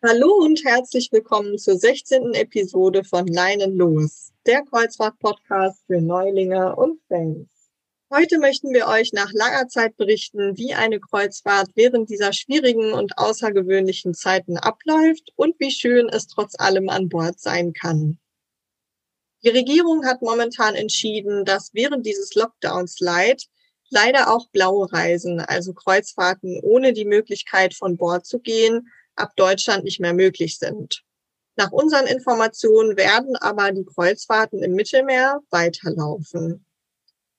Hallo und herzlich willkommen zur 16. Episode von Leinen los, der Kreuzfahrt-Podcast für Neulinge und Fans. Heute möchten wir euch nach langer Zeit berichten, wie eine Kreuzfahrt während dieser schwierigen und außergewöhnlichen Zeiten abläuft und wie schön es trotz allem an Bord sein kann. Die Regierung hat momentan entschieden, dass während dieses Lockdowns Light leider auch blaue Reisen, also Kreuzfahrten ohne die Möglichkeit von Bord zu gehen, ab Deutschland nicht mehr möglich sind. Nach unseren Informationen werden aber die Kreuzfahrten im Mittelmeer weiterlaufen.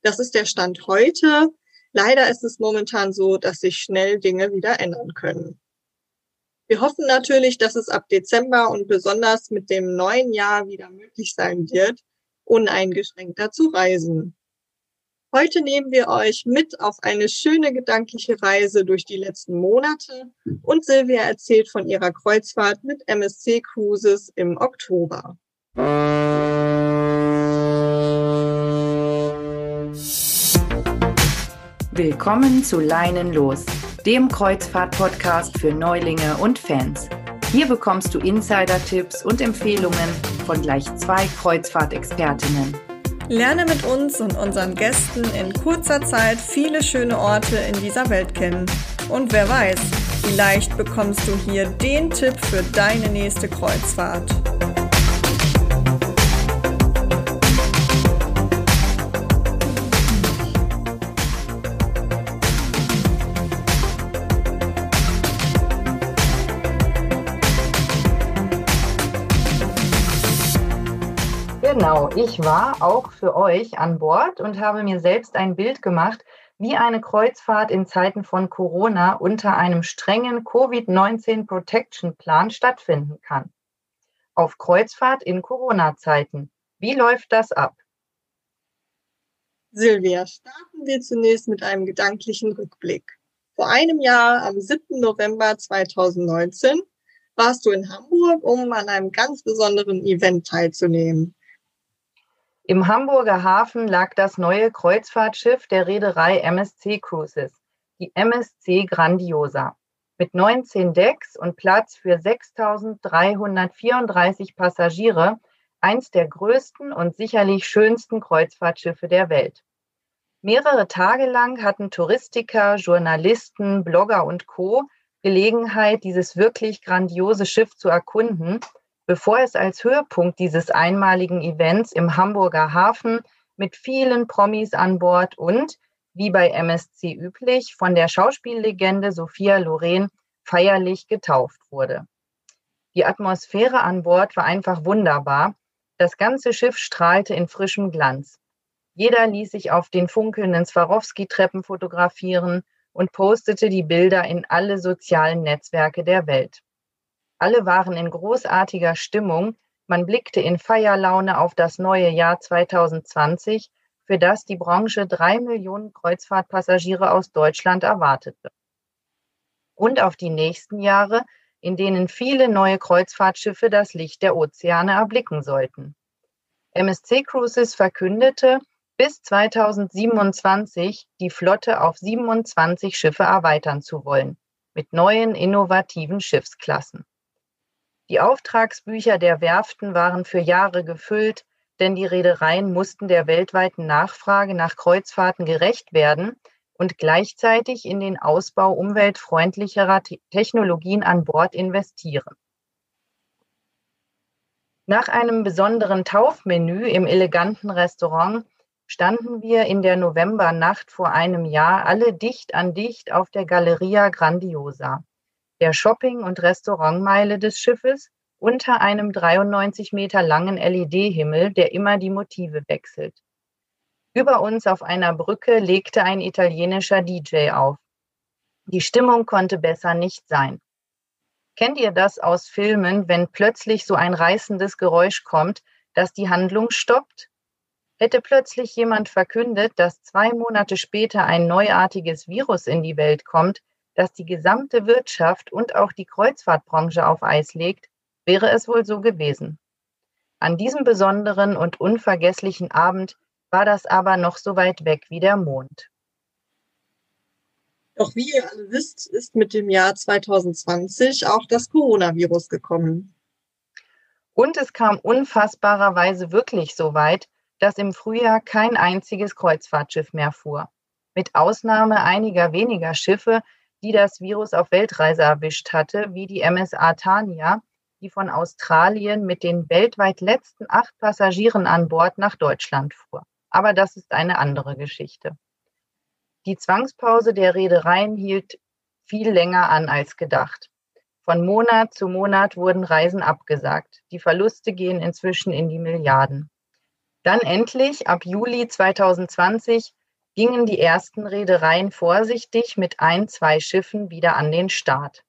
Das ist der Stand heute. Leider ist es momentan so, dass sich schnell Dinge wieder ändern können. Wir hoffen natürlich, dass es ab Dezember und besonders mit dem neuen Jahr wieder möglich sein wird, uneingeschränkter zu reisen. Heute nehmen wir euch mit auf eine schöne gedankliche Reise durch die letzten Monate und Silvia erzählt von ihrer Kreuzfahrt mit MSC Cruises im Oktober. Willkommen zu Leinen los, dem Kreuzfahrt-Podcast für Neulinge und Fans. Hier bekommst du Insider-Tipps und Empfehlungen von gleich zwei Kreuzfahrtexpertinnen. Lerne mit uns und unseren Gästen in kurzer Zeit viele schöne Orte in dieser Welt kennen. Und wer weiß, vielleicht bekommst du hier den Tipp für deine nächste Kreuzfahrt. Genau, ich war auch für euch an Bord und habe mir selbst ein Bild gemacht, wie eine Kreuzfahrt in Zeiten von Corona unter einem strengen Covid-19 Protection Plan stattfinden kann. Auf Kreuzfahrt in Corona-Zeiten. Wie läuft das ab? Silvia, starten wir zunächst mit einem gedanklichen Rückblick. Vor einem Jahr, am 7. November 2019, warst du in Hamburg, um an einem ganz besonderen Event teilzunehmen. Im Hamburger Hafen lag das neue Kreuzfahrtschiff der Reederei MSC Cruises, die MSC Grandiosa, mit 19 Decks und Platz für 6.334 Passagiere, eins der größten und sicherlich schönsten Kreuzfahrtschiffe der Welt. Mehrere Tage lang hatten Touristiker, Journalisten, Blogger und Co. Gelegenheit, dieses wirklich grandiose Schiff zu erkunden bevor es als Höhepunkt dieses einmaligen Events im Hamburger Hafen mit vielen Promis an Bord und, wie bei MSC üblich, von der Schauspiellegende Sophia Loren feierlich getauft wurde. Die Atmosphäre an Bord war einfach wunderbar. Das ganze Schiff strahlte in frischem Glanz. Jeder ließ sich auf den funkelnden Swarovski-Treppen fotografieren und postete die Bilder in alle sozialen Netzwerke der Welt. Alle waren in großartiger Stimmung. Man blickte in Feierlaune auf das neue Jahr 2020, für das die Branche drei Millionen Kreuzfahrtpassagiere aus Deutschland erwartete. Und auf die nächsten Jahre, in denen viele neue Kreuzfahrtschiffe das Licht der Ozeane erblicken sollten. MSC Cruises verkündete, bis 2027 die Flotte auf 27 Schiffe erweitern zu wollen, mit neuen innovativen Schiffsklassen. Die Auftragsbücher der Werften waren für Jahre gefüllt, denn die Reedereien mussten der weltweiten Nachfrage nach Kreuzfahrten gerecht werden und gleichzeitig in den Ausbau umweltfreundlicherer Technologien an Bord investieren. Nach einem besonderen Taufmenü im eleganten Restaurant standen wir in der Novembernacht vor einem Jahr alle dicht an dicht auf der Galleria Grandiosa der Shopping- und Restaurantmeile des Schiffes unter einem 93 Meter langen LED-Himmel, der immer die Motive wechselt. Über uns auf einer Brücke legte ein italienischer DJ auf. Die Stimmung konnte besser nicht sein. Kennt ihr das aus Filmen, wenn plötzlich so ein reißendes Geräusch kommt, das die Handlung stoppt? Hätte plötzlich jemand verkündet, dass zwei Monate später ein neuartiges Virus in die Welt kommt, das die gesamte Wirtschaft und auch die Kreuzfahrtbranche auf Eis legt, wäre es wohl so gewesen. An diesem besonderen und unvergesslichen Abend war das aber noch so weit weg wie der Mond. Doch wie ihr alle wisst, ist mit dem Jahr 2020 auch das Coronavirus gekommen. Und es kam unfassbarerweise wirklich so weit, dass im Frühjahr kein einziges Kreuzfahrtschiff mehr fuhr. Mit Ausnahme einiger weniger Schiffe, die das Virus auf Weltreise erwischt hatte, wie die MSA Tania, die von Australien mit den weltweit letzten acht Passagieren an Bord nach Deutschland fuhr. Aber das ist eine andere Geschichte. Die Zwangspause der Reedereien hielt viel länger an als gedacht. Von Monat zu Monat wurden Reisen abgesagt. Die Verluste gehen inzwischen in die Milliarden. Dann endlich, ab Juli 2020, gingen die ersten Reedereien vorsichtig mit ein, zwei Schiffen wieder an den Start.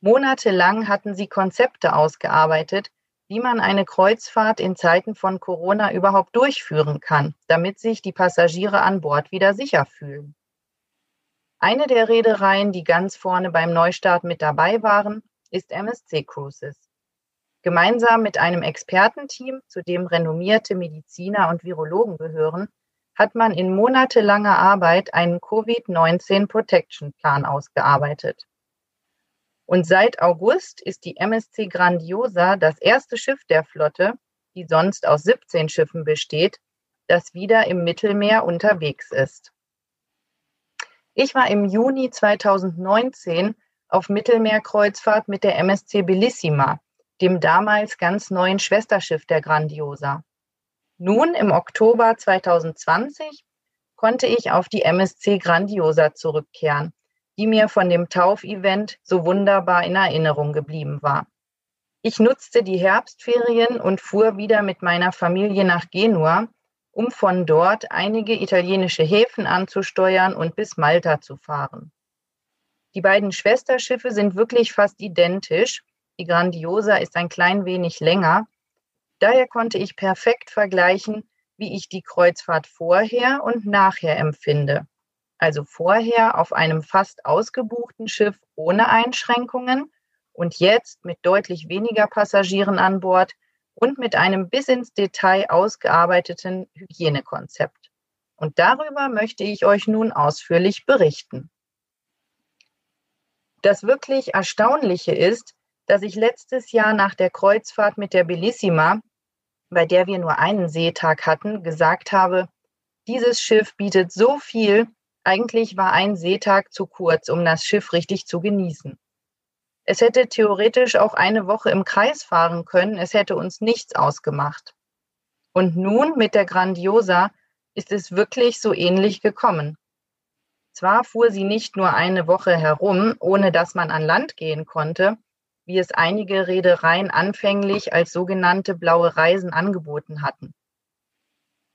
Monatelang hatten sie Konzepte ausgearbeitet, wie man eine Kreuzfahrt in Zeiten von Corona überhaupt durchführen kann, damit sich die Passagiere an Bord wieder sicher fühlen. Eine der Reedereien, die ganz vorne beim Neustart mit dabei waren, ist MSC Cruises. Gemeinsam mit einem Expertenteam, zu dem renommierte Mediziner und Virologen gehören, hat man in monatelanger Arbeit einen Covid-19 Protection Plan ausgearbeitet. Und seit August ist die MSC Grandiosa das erste Schiff der Flotte, die sonst aus 17 Schiffen besteht, das wieder im Mittelmeer unterwegs ist. Ich war im Juni 2019 auf Mittelmeerkreuzfahrt mit der MSC Bellissima, dem damals ganz neuen Schwesterschiff der Grandiosa. Nun im Oktober 2020 konnte ich auf die MSC Grandiosa zurückkehren, die mir von dem Taufevent so wunderbar in Erinnerung geblieben war. Ich nutzte die Herbstferien und fuhr wieder mit meiner Familie nach Genua, um von dort einige italienische Häfen anzusteuern und bis Malta zu fahren. Die beiden Schwesterschiffe sind wirklich fast identisch. Die Grandiosa ist ein klein wenig länger. Daher konnte ich perfekt vergleichen, wie ich die Kreuzfahrt vorher und nachher empfinde also vorher auf einem fast ausgebuchten Schiff ohne Einschränkungen und jetzt mit deutlich weniger Passagieren an Bord und mit einem bis ins Detail ausgearbeiteten Hygienekonzept. Und darüber möchte ich euch nun ausführlich berichten. Das wirklich Erstaunliche ist, dass ich letztes Jahr nach der Kreuzfahrt mit der Bellissima, bei der wir nur einen Seetag hatten, gesagt habe, dieses Schiff bietet so viel, eigentlich war ein Seetag zu kurz, um das Schiff richtig zu genießen. Es hätte theoretisch auch eine Woche im Kreis fahren können, es hätte uns nichts ausgemacht. Und nun mit der Grandiosa ist es wirklich so ähnlich gekommen. Zwar fuhr sie nicht nur eine Woche herum, ohne dass man an Land gehen konnte, wie es einige Reedereien anfänglich als sogenannte blaue Reisen angeboten hatten.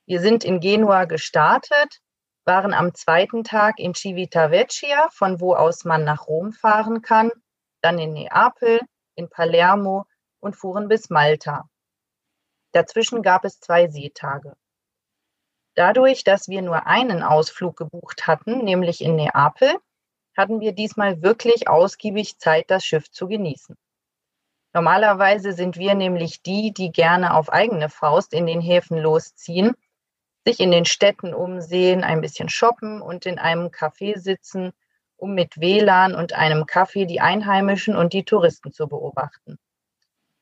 Wir sind in Genua gestartet, waren am zweiten Tag in Civitavecchia, von wo aus man nach Rom fahren kann, dann in Neapel, in Palermo und fuhren bis Malta. Dazwischen gab es zwei Seetage. Dadurch, dass wir nur einen Ausflug gebucht hatten, nämlich in Neapel, hatten wir diesmal wirklich ausgiebig Zeit, das Schiff zu genießen. Normalerweise sind wir nämlich die, die gerne auf eigene Faust in den Häfen losziehen sich in den Städten umsehen, ein bisschen shoppen und in einem Café sitzen, um mit WLAN und einem Kaffee die Einheimischen und die Touristen zu beobachten.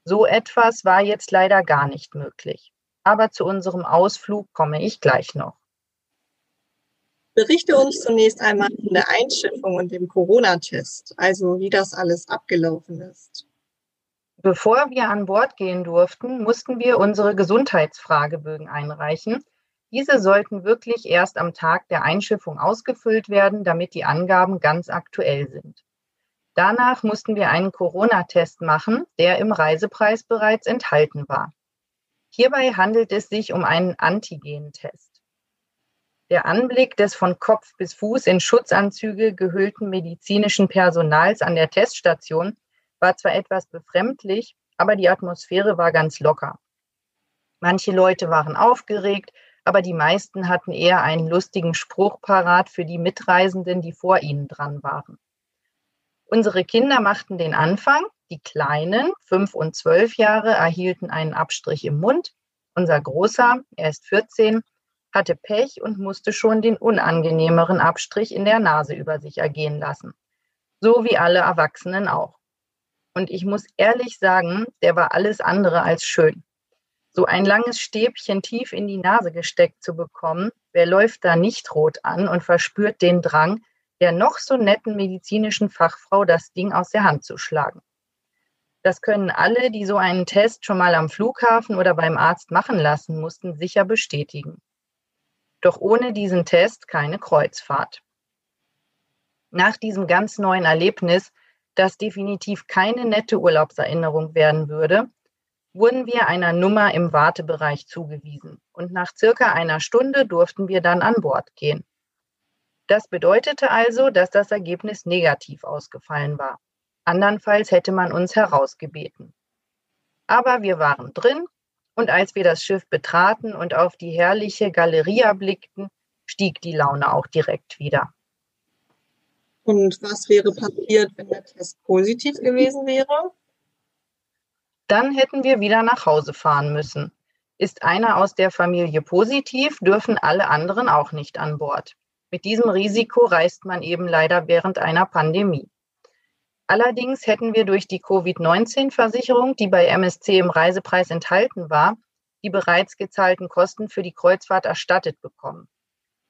So etwas war jetzt leider gar nicht möglich. Aber zu unserem Ausflug komme ich gleich noch. Berichte uns zunächst einmal von der Einschiffung und dem Corona-Test, also wie das alles abgelaufen ist. Bevor wir an Bord gehen durften, mussten wir unsere Gesundheitsfragebögen einreichen, diese sollten wirklich erst am Tag der Einschiffung ausgefüllt werden, damit die Angaben ganz aktuell sind. Danach mussten wir einen Corona-Test machen, der im Reisepreis bereits enthalten war. Hierbei handelt es sich um einen Antigentest. Der Anblick des von Kopf bis Fuß in Schutzanzüge gehüllten medizinischen Personals an der Teststation war zwar etwas befremdlich, aber die Atmosphäre war ganz locker. Manche Leute waren aufgeregt, aber die meisten hatten eher einen lustigen Spruch parat für die Mitreisenden, die vor ihnen dran waren. Unsere Kinder machten den Anfang. Die Kleinen, fünf und zwölf Jahre, erhielten einen Abstrich im Mund. Unser Großer, er ist 14, hatte Pech und musste schon den unangenehmeren Abstrich in der Nase über sich ergehen lassen. So wie alle Erwachsenen auch. Und ich muss ehrlich sagen, der war alles andere als schön. So ein langes Stäbchen tief in die Nase gesteckt zu bekommen, wer läuft da nicht rot an und verspürt den Drang, der noch so netten medizinischen Fachfrau das Ding aus der Hand zu schlagen. Das können alle, die so einen Test schon mal am Flughafen oder beim Arzt machen lassen mussten, sicher bestätigen. Doch ohne diesen Test keine Kreuzfahrt. Nach diesem ganz neuen Erlebnis, das definitiv keine nette Urlaubserinnerung werden würde, wurden wir einer Nummer im Wartebereich zugewiesen und nach circa einer Stunde durften wir dann an Bord gehen. Das bedeutete also, dass das Ergebnis negativ ausgefallen war. Andernfalls hätte man uns herausgebeten. Aber wir waren drin und als wir das Schiff betraten und auf die herrliche Galeria blickten, stieg die Laune auch direkt wieder. Und was wäre passiert, wenn der Test positiv gewesen wäre? Dann hätten wir wieder nach Hause fahren müssen. Ist einer aus der Familie positiv, dürfen alle anderen auch nicht an Bord. Mit diesem Risiko reist man eben leider während einer Pandemie. Allerdings hätten wir durch die Covid-19-Versicherung, die bei MSC im Reisepreis enthalten war, die bereits gezahlten Kosten für die Kreuzfahrt erstattet bekommen.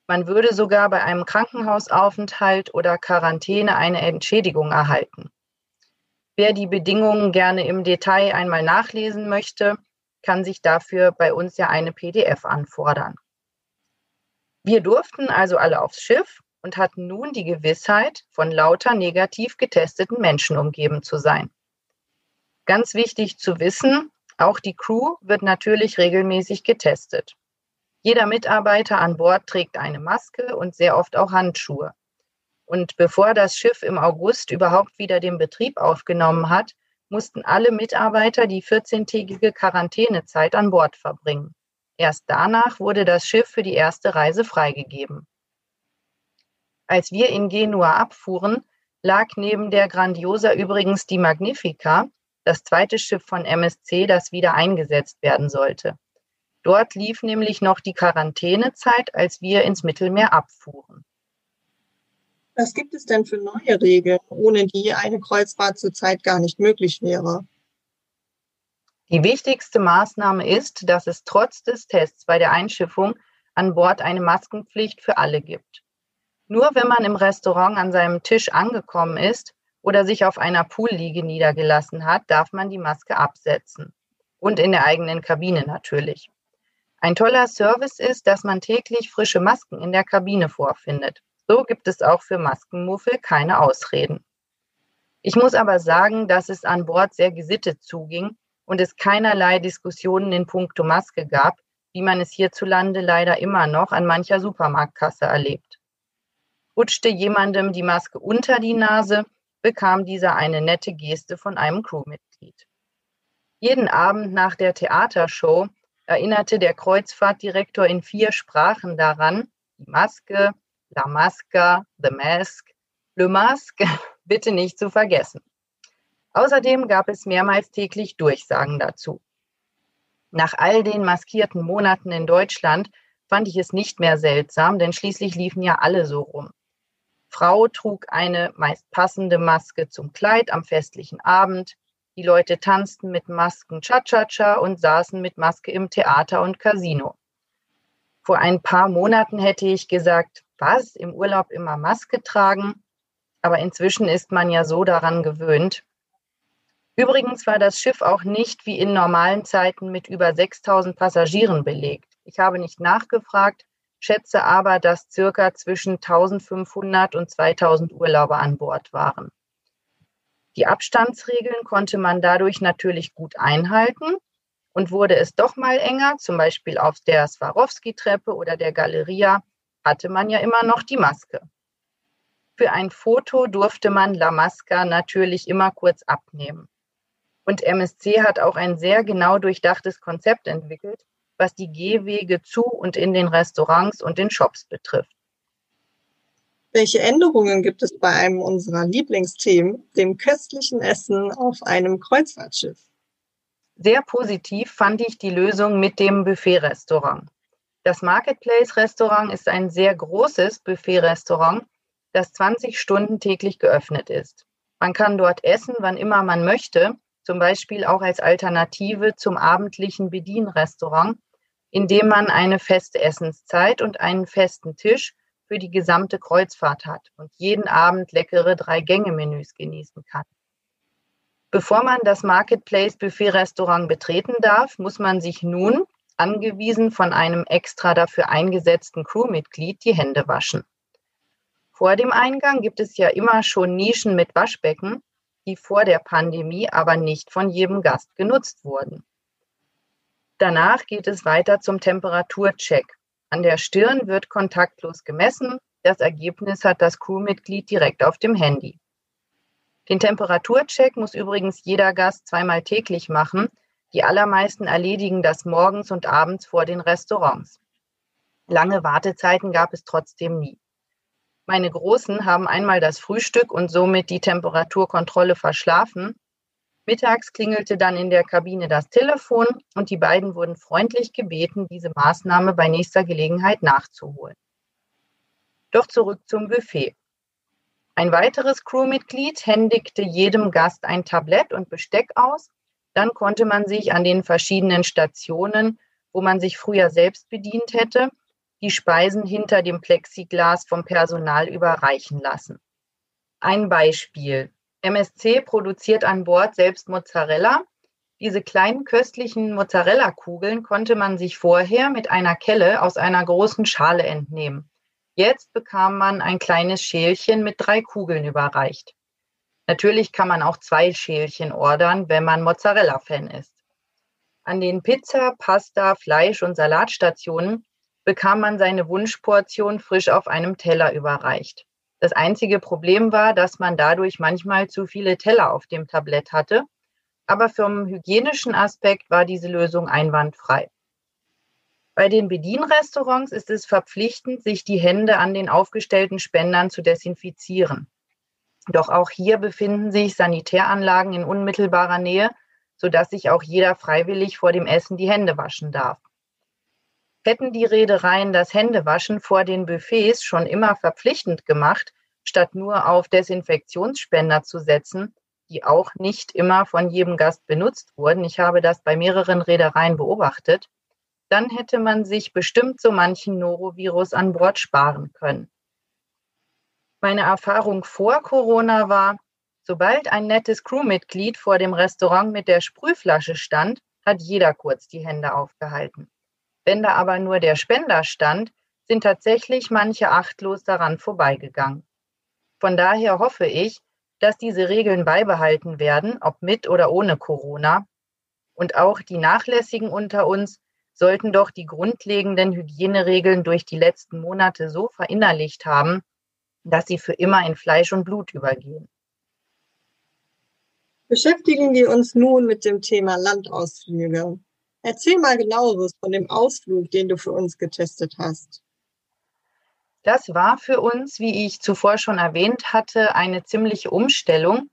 Man würde sogar bei einem Krankenhausaufenthalt oder Quarantäne eine Entschädigung erhalten. Wer die Bedingungen gerne im Detail einmal nachlesen möchte, kann sich dafür bei uns ja eine PDF anfordern. Wir durften also alle aufs Schiff und hatten nun die Gewissheit, von lauter negativ getesteten Menschen umgeben zu sein. Ganz wichtig zu wissen, auch die Crew wird natürlich regelmäßig getestet. Jeder Mitarbeiter an Bord trägt eine Maske und sehr oft auch Handschuhe. Und bevor das Schiff im August überhaupt wieder den Betrieb aufgenommen hat, mussten alle Mitarbeiter die 14-tägige Quarantänezeit an Bord verbringen. Erst danach wurde das Schiff für die erste Reise freigegeben. Als wir in Genua abfuhren, lag neben der Grandiosa übrigens die Magnifica, das zweite Schiff von MSC, das wieder eingesetzt werden sollte. Dort lief nämlich noch die Quarantänezeit, als wir ins Mittelmeer abfuhren. Was gibt es denn für neue Regeln, ohne die eine Kreuzfahrt zurzeit gar nicht möglich wäre? Die wichtigste Maßnahme ist, dass es trotz des Tests bei der Einschiffung an Bord eine Maskenpflicht für alle gibt. Nur wenn man im Restaurant an seinem Tisch angekommen ist oder sich auf einer Poolliege niedergelassen hat, darf man die Maske absetzen. Und in der eigenen Kabine natürlich. Ein toller Service ist, dass man täglich frische Masken in der Kabine vorfindet. So gibt es auch für Maskenmuffel keine Ausreden. Ich muss aber sagen, dass es an Bord sehr gesittet zuging und es keinerlei Diskussionen in puncto Maske gab, wie man es hierzulande leider immer noch an mancher Supermarktkasse erlebt. Rutschte jemandem die Maske unter die Nase, bekam dieser eine nette Geste von einem Crewmitglied. Jeden Abend nach der Theatershow erinnerte der Kreuzfahrtdirektor in vier Sprachen daran, die Maske, La Masca, The Mask, Le Masque bitte nicht zu vergessen. Außerdem gab es mehrmals täglich Durchsagen dazu. Nach all den maskierten Monaten in Deutschland fand ich es nicht mehr seltsam, denn schließlich liefen ja alle so rum. Frau trug eine meist passende Maske zum Kleid am festlichen Abend. Die Leute tanzten mit Masken Cha-Cha-Cha und saßen mit Maske im Theater und Casino. Vor ein paar Monaten hätte ich gesagt, was, im Urlaub immer Maske tragen? Aber inzwischen ist man ja so daran gewöhnt. Übrigens war das Schiff auch nicht wie in normalen Zeiten mit über 6000 Passagieren belegt. Ich habe nicht nachgefragt, schätze aber, dass circa zwischen 1500 und 2000 Urlauber an Bord waren. Die Abstandsregeln konnte man dadurch natürlich gut einhalten und wurde es doch mal enger, zum Beispiel auf der Swarovski-Treppe oder der Galeria, hatte man ja immer noch die Maske. Für ein Foto durfte man La Masca natürlich immer kurz abnehmen. Und MSC hat auch ein sehr genau durchdachtes Konzept entwickelt, was die Gehwege zu und in den Restaurants und den Shops betrifft. Welche Änderungen gibt es bei einem unserer Lieblingsthemen, dem köstlichen Essen auf einem Kreuzfahrtschiff? Sehr positiv fand ich die Lösung mit dem Buffet-Restaurant. Das Marketplace Restaurant ist ein sehr großes Buffet-Restaurant, das 20 Stunden täglich geöffnet ist. Man kann dort essen, wann immer man möchte, zum Beispiel auch als Alternative zum abendlichen Bedienrestaurant, indem man eine feste Essenszeit und einen festen Tisch für die gesamte Kreuzfahrt hat und jeden Abend leckere Drei-Gänge-Menüs genießen kann. Bevor man das Marketplace Buffet Restaurant betreten darf, muss man sich nun, angewiesen von einem extra dafür eingesetzten Crewmitglied, die Hände waschen. Vor dem Eingang gibt es ja immer schon Nischen mit Waschbecken, die vor der Pandemie aber nicht von jedem Gast genutzt wurden. Danach geht es weiter zum Temperaturcheck. An der Stirn wird kontaktlos gemessen. Das Ergebnis hat das Crewmitglied direkt auf dem Handy. Den Temperaturcheck muss übrigens jeder Gast zweimal täglich machen. Die allermeisten erledigen das morgens und abends vor den Restaurants. Lange Wartezeiten gab es trotzdem nie. Meine Großen haben einmal das Frühstück und somit die Temperaturkontrolle verschlafen. Mittags klingelte dann in der Kabine das Telefon und die beiden wurden freundlich gebeten, diese Maßnahme bei nächster Gelegenheit nachzuholen. Doch zurück zum Buffet. Ein weiteres Crewmitglied händigte jedem Gast ein Tablett und Besteck aus. Dann konnte man sich an den verschiedenen Stationen, wo man sich früher selbst bedient hätte, die Speisen hinter dem Plexiglas vom Personal überreichen lassen. Ein Beispiel. MSC produziert an Bord selbst Mozzarella. Diese kleinen köstlichen Mozzarella-Kugeln konnte man sich vorher mit einer Kelle aus einer großen Schale entnehmen. Jetzt bekam man ein kleines Schälchen mit drei Kugeln überreicht. Natürlich kann man auch zwei Schälchen ordern, wenn man Mozzarella-Fan ist. An den Pizza, Pasta, Fleisch- und Salatstationen bekam man seine Wunschportion frisch auf einem Teller überreicht. Das einzige Problem war, dass man dadurch manchmal zu viele Teller auf dem Tablett hatte, aber vom hygienischen Aspekt war diese Lösung einwandfrei. Bei den Bedienrestaurants ist es verpflichtend, sich die Hände an den aufgestellten Spendern zu desinfizieren. Doch auch hier befinden sich Sanitäranlagen in unmittelbarer Nähe, sodass sich auch jeder freiwillig vor dem Essen die Hände waschen darf. Hätten die Reedereien das Händewaschen vor den Buffets schon immer verpflichtend gemacht, statt nur auf Desinfektionsspender zu setzen, die auch nicht immer von jedem Gast benutzt wurden, ich habe das bei mehreren Reedereien beobachtet, dann hätte man sich bestimmt so manchen Norovirus an Bord sparen können. Meine Erfahrung vor Corona war, sobald ein nettes Crewmitglied vor dem Restaurant mit der Sprühflasche stand, hat jeder kurz die Hände aufgehalten. Wenn da aber nur der Spender stand, sind tatsächlich manche achtlos daran vorbeigegangen. Von daher hoffe ich, dass diese Regeln beibehalten werden, ob mit oder ohne Corona. Und auch die Nachlässigen unter uns sollten doch die grundlegenden Hygieneregeln durch die letzten Monate so verinnerlicht haben, dass sie für immer in Fleisch und Blut übergehen. Beschäftigen wir uns nun mit dem Thema Landausflüge. Erzähl mal genaueres von dem Ausflug, den du für uns getestet hast. Das war für uns, wie ich zuvor schon erwähnt hatte, eine ziemliche Umstellung.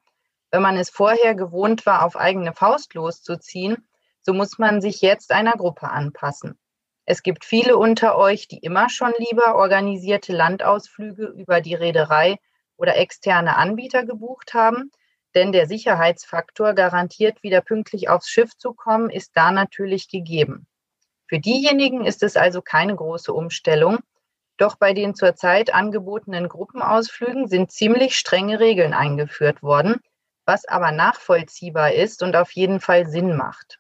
Wenn man es vorher gewohnt war, auf eigene Faust loszuziehen, so muss man sich jetzt einer Gruppe anpassen. Es gibt viele unter euch, die immer schon lieber organisierte Landausflüge über die Reederei oder externe Anbieter gebucht haben, denn der Sicherheitsfaktor, garantiert wieder pünktlich aufs Schiff zu kommen, ist da natürlich gegeben. Für diejenigen ist es also keine große Umstellung. Doch bei den zurzeit angebotenen Gruppenausflügen sind ziemlich strenge Regeln eingeführt worden, was aber nachvollziehbar ist und auf jeden Fall Sinn macht.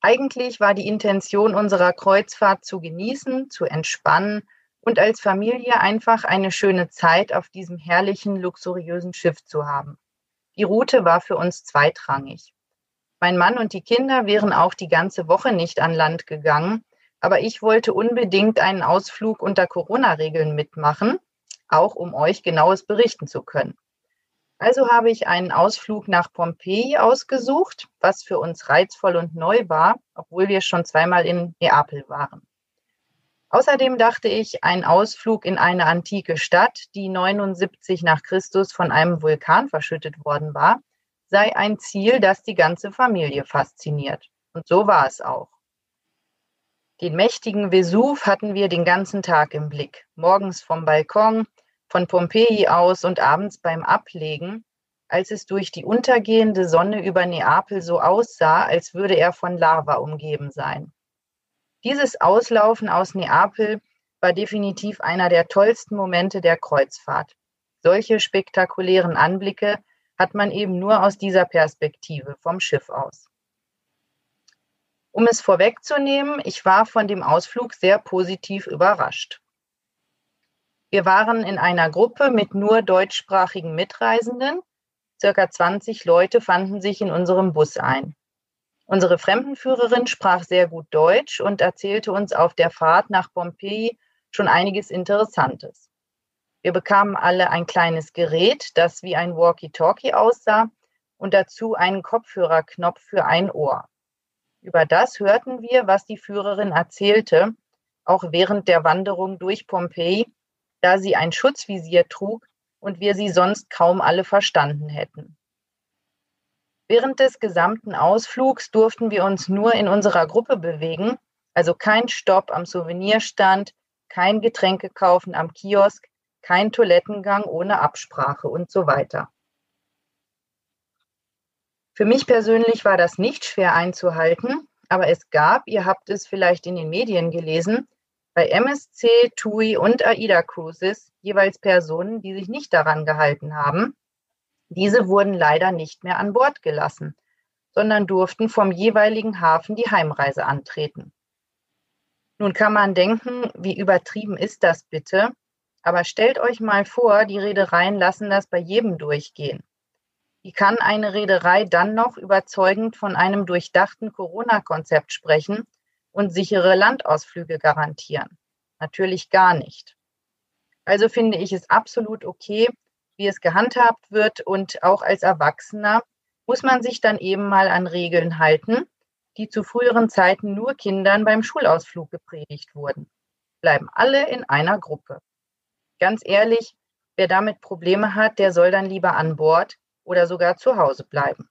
Eigentlich war die Intention unserer Kreuzfahrt zu genießen, zu entspannen und als Familie einfach eine schöne Zeit auf diesem herrlichen, luxuriösen Schiff zu haben. Die Route war für uns zweitrangig. Mein Mann und die Kinder wären auch die ganze Woche nicht an Land gegangen, aber ich wollte unbedingt einen Ausflug unter Corona-Regeln mitmachen, auch um euch genaues berichten zu können. Also habe ich einen Ausflug nach Pompeji ausgesucht, was für uns reizvoll und neu war, obwohl wir schon zweimal in Neapel waren. Außerdem dachte ich, ein Ausflug in eine antike Stadt, die 79 nach Christus von einem Vulkan verschüttet worden war, sei ein Ziel, das die ganze Familie fasziniert. Und so war es auch. Den mächtigen Vesuv hatten wir den ganzen Tag im Blick. Morgens vom Balkon, von Pompeji aus und abends beim Ablegen, als es durch die untergehende Sonne über Neapel so aussah, als würde er von Lava umgeben sein. Dieses Auslaufen aus Neapel war definitiv einer der tollsten Momente der Kreuzfahrt. Solche spektakulären Anblicke hat man eben nur aus dieser Perspektive vom Schiff aus. Um es vorwegzunehmen, ich war von dem Ausflug sehr positiv überrascht. Wir waren in einer Gruppe mit nur deutschsprachigen Mitreisenden. Circa 20 Leute fanden sich in unserem Bus ein. Unsere Fremdenführerin sprach sehr gut Deutsch und erzählte uns auf der Fahrt nach Pompeji schon einiges Interessantes. Wir bekamen alle ein kleines Gerät, das wie ein Walkie-Talkie aussah und dazu einen Kopfhörerknopf für ein Ohr. Über das hörten wir, was die Führerin erzählte, auch während der Wanderung durch Pompeji, da sie ein Schutzvisier trug und wir sie sonst kaum alle verstanden hätten. Während des gesamten Ausflugs durften wir uns nur in unserer Gruppe bewegen, also kein Stopp am Souvenirstand, kein Getränke kaufen am Kiosk, kein Toilettengang ohne Absprache und so weiter. Für mich persönlich war das nicht schwer einzuhalten, aber es gab, ihr habt es vielleicht in den Medien gelesen, bei MSC, TUI und AIDA Cruises jeweils Personen, die sich nicht daran gehalten haben. Diese wurden leider nicht mehr an Bord gelassen, sondern durften vom jeweiligen Hafen die Heimreise antreten. Nun kann man denken, wie übertrieben ist das bitte? Aber stellt euch mal vor, die Reedereien lassen das bei jedem durchgehen. Wie kann eine Reederei dann noch überzeugend von einem durchdachten Corona-Konzept sprechen und sichere Landausflüge garantieren? Natürlich gar nicht. Also finde ich es absolut okay, wie es gehandhabt wird und auch als Erwachsener muss man sich dann eben mal an Regeln halten, die zu früheren Zeiten nur Kindern beim Schulausflug gepredigt wurden. Bleiben alle in einer Gruppe. Ganz ehrlich, wer damit Probleme hat, der soll dann lieber an Bord oder sogar zu Hause bleiben.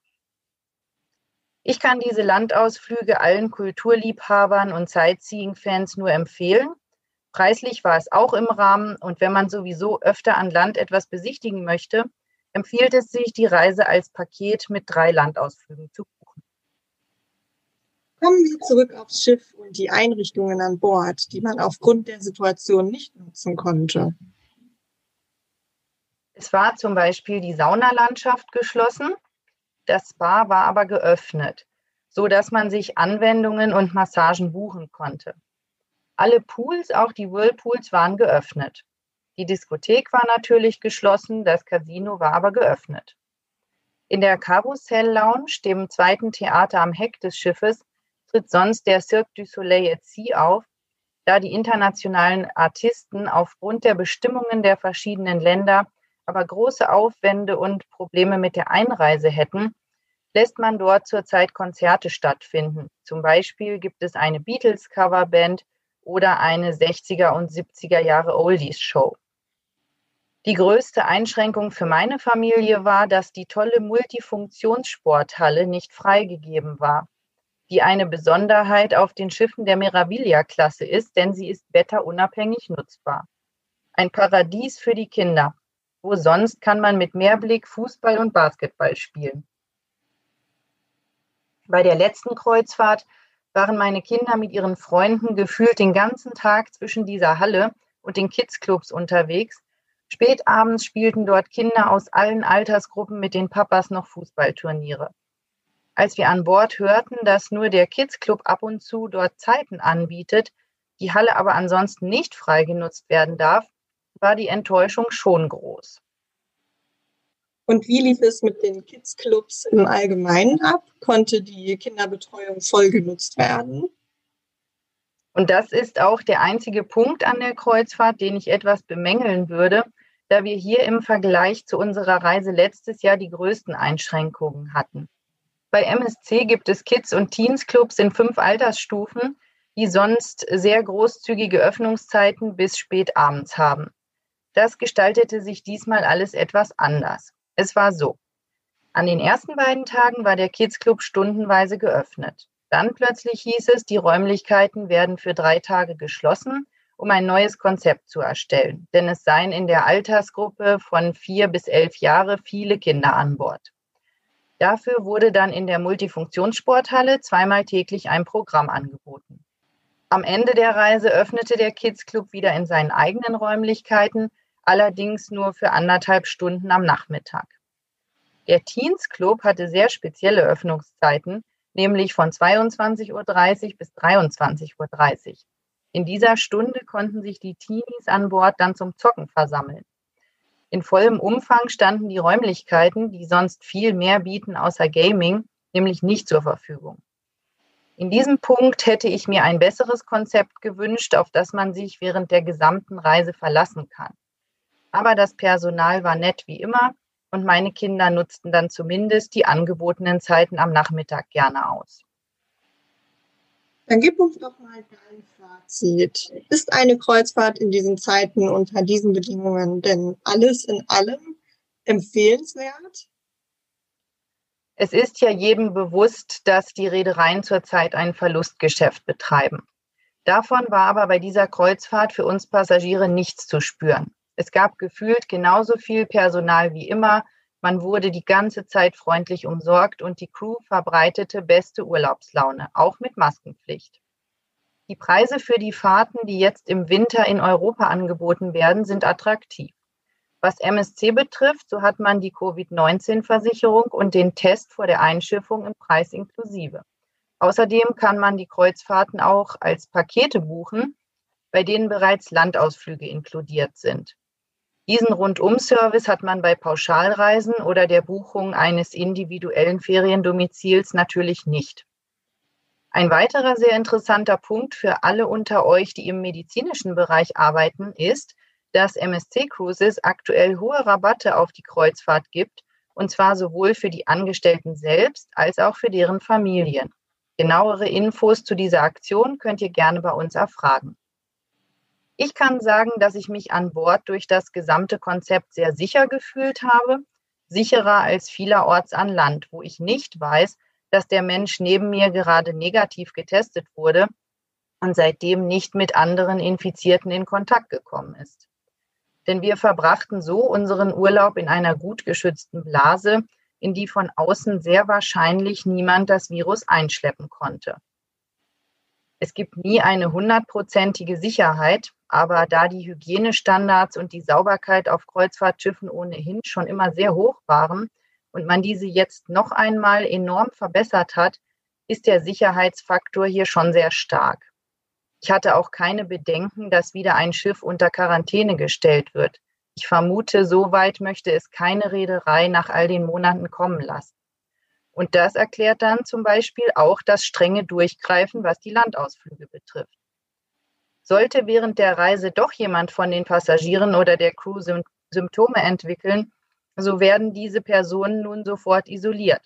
Ich kann diese Landausflüge allen Kulturliebhabern und Sightseeing-Fans nur empfehlen. Preislich war es auch im Rahmen und wenn man sowieso öfter an Land etwas besichtigen möchte, empfiehlt es sich, die Reise als Paket mit drei Landausflügen zu buchen. Kommen wir zurück aufs Schiff und die Einrichtungen an Bord, die man aufgrund der Situation nicht nutzen konnte. Es war zum Beispiel die Saunalandschaft geschlossen, das Spa war aber geöffnet, so dass man sich Anwendungen und Massagen buchen konnte. Alle Pools, auch die Whirlpools, waren geöffnet. Die Diskothek war natürlich geschlossen, das Casino war aber geöffnet. In der Carousel Lounge, dem zweiten Theater am Heck des Schiffes, tritt sonst der Cirque du Soleil at Sea auf, da die internationalen Artisten aufgrund der Bestimmungen der verschiedenen Länder aber große Aufwände und Probleme mit der Einreise hätten, lässt man dort zurzeit Konzerte stattfinden. Zum Beispiel gibt es eine Beatles-Coverband oder eine 60er und 70er Jahre Oldies-Show. Die größte Einschränkung für meine Familie war, dass die tolle Multifunktionssporthalle nicht freigegeben war, die eine Besonderheit auf den Schiffen der Meraviglia-Klasse ist, denn sie ist wetterunabhängig nutzbar. Ein Paradies für die Kinder. Wo sonst kann man mit Mehrblick Fußball und Basketball spielen? Bei der letzten Kreuzfahrt waren meine Kinder mit ihren Freunden gefühlt den ganzen Tag zwischen dieser Halle und den Kidsclubs unterwegs. Spät abends spielten dort Kinder aus allen Altersgruppen mit den Papas noch Fußballturniere. Als wir an Bord hörten, dass nur der Kidsclub ab und zu dort Zeiten anbietet, die Halle aber ansonsten nicht frei genutzt werden darf, war die Enttäuschung schon groß. Und wie lief es mit den Kids-Clubs im Allgemeinen ab? Konnte die Kinderbetreuung voll genutzt werden? Und das ist auch der einzige Punkt an der Kreuzfahrt, den ich etwas bemängeln würde, da wir hier im Vergleich zu unserer Reise letztes Jahr die größten Einschränkungen hatten. Bei MSC gibt es Kids- und Teens-Clubs in fünf Altersstufen, die sonst sehr großzügige Öffnungszeiten bis spät abends haben. Das gestaltete sich diesmal alles etwas anders. Es war so. An den ersten beiden Tagen war der Kids Club stundenweise geöffnet. Dann plötzlich hieß es, die Räumlichkeiten werden für drei Tage geschlossen, um ein neues Konzept zu erstellen. Denn es seien in der Altersgruppe von vier bis elf Jahre viele Kinder an Bord. Dafür wurde dann in der Multifunktionssporthalle zweimal täglich ein Programm angeboten. Am Ende der Reise öffnete der Kids Club wieder in seinen eigenen Räumlichkeiten, allerdings nur für anderthalb Stunden am Nachmittag. Der Teens Club hatte sehr spezielle Öffnungszeiten, nämlich von 22.30 Uhr bis 23.30 Uhr. In dieser Stunde konnten sich die Teenies an Bord dann zum Zocken versammeln. In vollem Umfang standen die Räumlichkeiten, die sonst viel mehr bieten außer Gaming, nämlich nicht zur Verfügung. In diesem Punkt hätte ich mir ein besseres Konzept gewünscht, auf das man sich während der gesamten Reise verlassen kann. Aber das Personal war nett wie immer und meine Kinder nutzten dann zumindest die angebotenen Zeiten am Nachmittag gerne aus. Dann gib uns doch mal dein Fazit. Ist eine Kreuzfahrt in diesen Zeiten unter diesen Bedingungen denn alles in allem empfehlenswert? Es ist ja jedem bewusst, dass die Reedereien zurzeit ein Verlustgeschäft betreiben. Davon war aber bei dieser Kreuzfahrt für uns Passagiere nichts zu spüren. Es gab gefühlt genauso viel Personal wie immer, man wurde die ganze Zeit freundlich umsorgt und die Crew verbreitete beste Urlaubslaune, auch mit Maskenpflicht. Die Preise für die Fahrten, die jetzt im Winter in Europa angeboten werden, sind attraktiv. Was MSC betrifft, so hat man die Covid-19-Versicherung und den Test vor der Einschiffung im Preis inklusive. Außerdem kann man die Kreuzfahrten auch als Pakete buchen, bei denen bereits Landausflüge inkludiert sind. Diesen Rundum-Service hat man bei Pauschalreisen oder der Buchung eines individuellen Feriendomizils natürlich nicht. Ein weiterer sehr interessanter Punkt für alle unter euch, die im medizinischen Bereich arbeiten, ist, dass MSC Cruises aktuell hohe Rabatte auf die Kreuzfahrt gibt, und zwar sowohl für die Angestellten selbst als auch für deren Familien. Genauere Infos zu dieser Aktion könnt ihr gerne bei uns erfragen. Ich kann sagen, dass ich mich an Bord durch das gesamte Konzept sehr sicher gefühlt habe, sicherer als vielerorts an Land, wo ich nicht weiß, dass der Mensch neben mir gerade negativ getestet wurde und seitdem nicht mit anderen Infizierten in Kontakt gekommen ist. Denn wir verbrachten so unseren Urlaub in einer gut geschützten Blase, in die von außen sehr wahrscheinlich niemand das Virus einschleppen konnte. Es gibt nie eine hundertprozentige Sicherheit, aber da die Hygienestandards und die Sauberkeit auf Kreuzfahrtschiffen ohnehin schon immer sehr hoch waren und man diese jetzt noch einmal enorm verbessert hat, ist der Sicherheitsfaktor hier schon sehr stark. Ich hatte auch keine Bedenken, dass wieder ein Schiff unter Quarantäne gestellt wird. Ich vermute, so weit möchte es keine Reederei nach all den Monaten kommen lassen. Und das erklärt dann zum Beispiel auch das strenge Durchgreifen, was die Landausflüge betrifft. Sollte während der Reise doch jemand von den Passagieren oder der Crew Symptome entwickeln, so werden diese Personen nun sofort isoliert.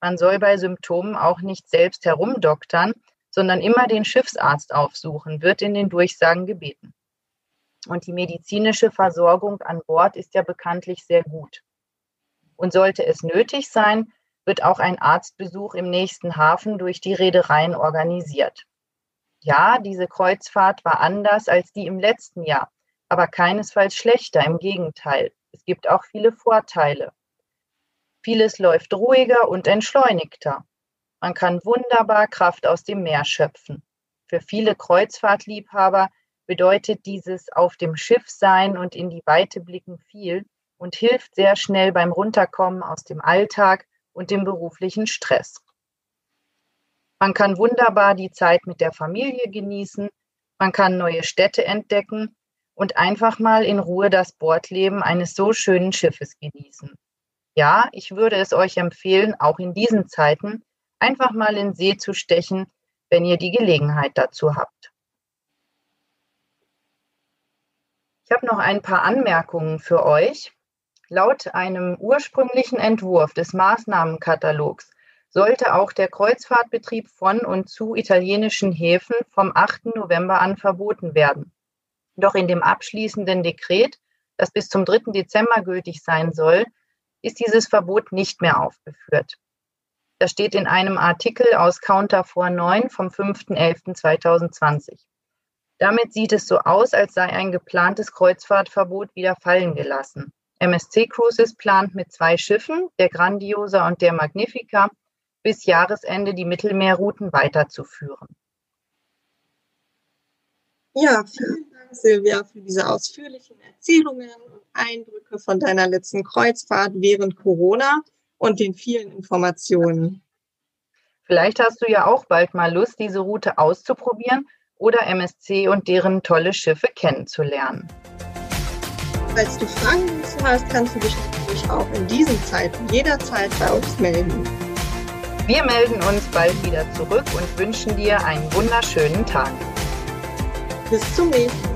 Man soll bei Symptomen auch nicht selbst herumdoktern, sondern immer den Schiffsarzt aufsuchen, wird in den Durchsagen gebeten. Und die medizinische Versorgung an Bord ist ja bekanntlich sehr gut. Und sollte es nötig sein, wird auch ein Arztbesuch im nächsten Hafen durch die Reedereien organisiert. Ja, diese Kreuzfahrt war anders als die im letzten Jahr, aber keinesfalls schlechter, im Gegenteil. Es gibt auch viele Vorteile. Vieles läuft ruhiger und entschleunigter. Man kann wunderbar Kraft aus dem Meer schöpfen. Für viele Kreuzfahrtliebhaber bedeutet dieses auf dem Schiff sein und in die Weite blicken viel und hilft sehr schnell beim Runterkommen aus dem Alltag und dem beruflichen Stress. Man kann wunderbar die Zeit mit der Familie genießen, man kann neue Städte entdecken und einfach mal in Ruhe das Bordleben eines so schönen Schiffes genießen. Ja, ich würde es euch empfehlen, auch in diesen Zeiten einfach mal in See zu stechen, wenn ihr die Gelegenheit dazu habt. Ich habe noch ein paar Anmerkungen für euch. Laut einem ursprünglichen Entwurf des Maßnahmenkatalogs sollte auch der Kreuzfahrtbetrieb von und zu italienischen Häfen vom 8. November an verboten werden. Doch in dem abschließenden Dekret, das bis zum 3. Dezember gültig sein soll, ist dieses Verbot nicht mehr aufgeführt. Das steht in einem Artikel aus Counter vor 9 vom 5.11.2020. Damit sieht es so aus, als sei ein geplantes Kreuzfahrtverbot wieder fallen gelassen. MSC Cruises plant mit zwei Schiffen, der Grandiosa und der Magnifica, bis Jahresende die Mittelmeerrouten weiterzuführen. Ja, vielen Dank, Silvia, für diese ausführlichen Erzählungen und Eindrücke von deiner letzten Kreuzfahrt während Corona und den vielen Informationen. Vielleicht hast du ja auch bald mal Lust, diese Route auszuprobieren oder MSC und deren tolle Schiffe kennenzulernen. Falls du Fragen dazu hast, kannst du dich natürlich auch in diesen Zeiten jederzeit bei uns melden. Wir melden uns bald wieder zurück und wünschen dir einen wunderschönen Tag. Bis zum nächsten Mal.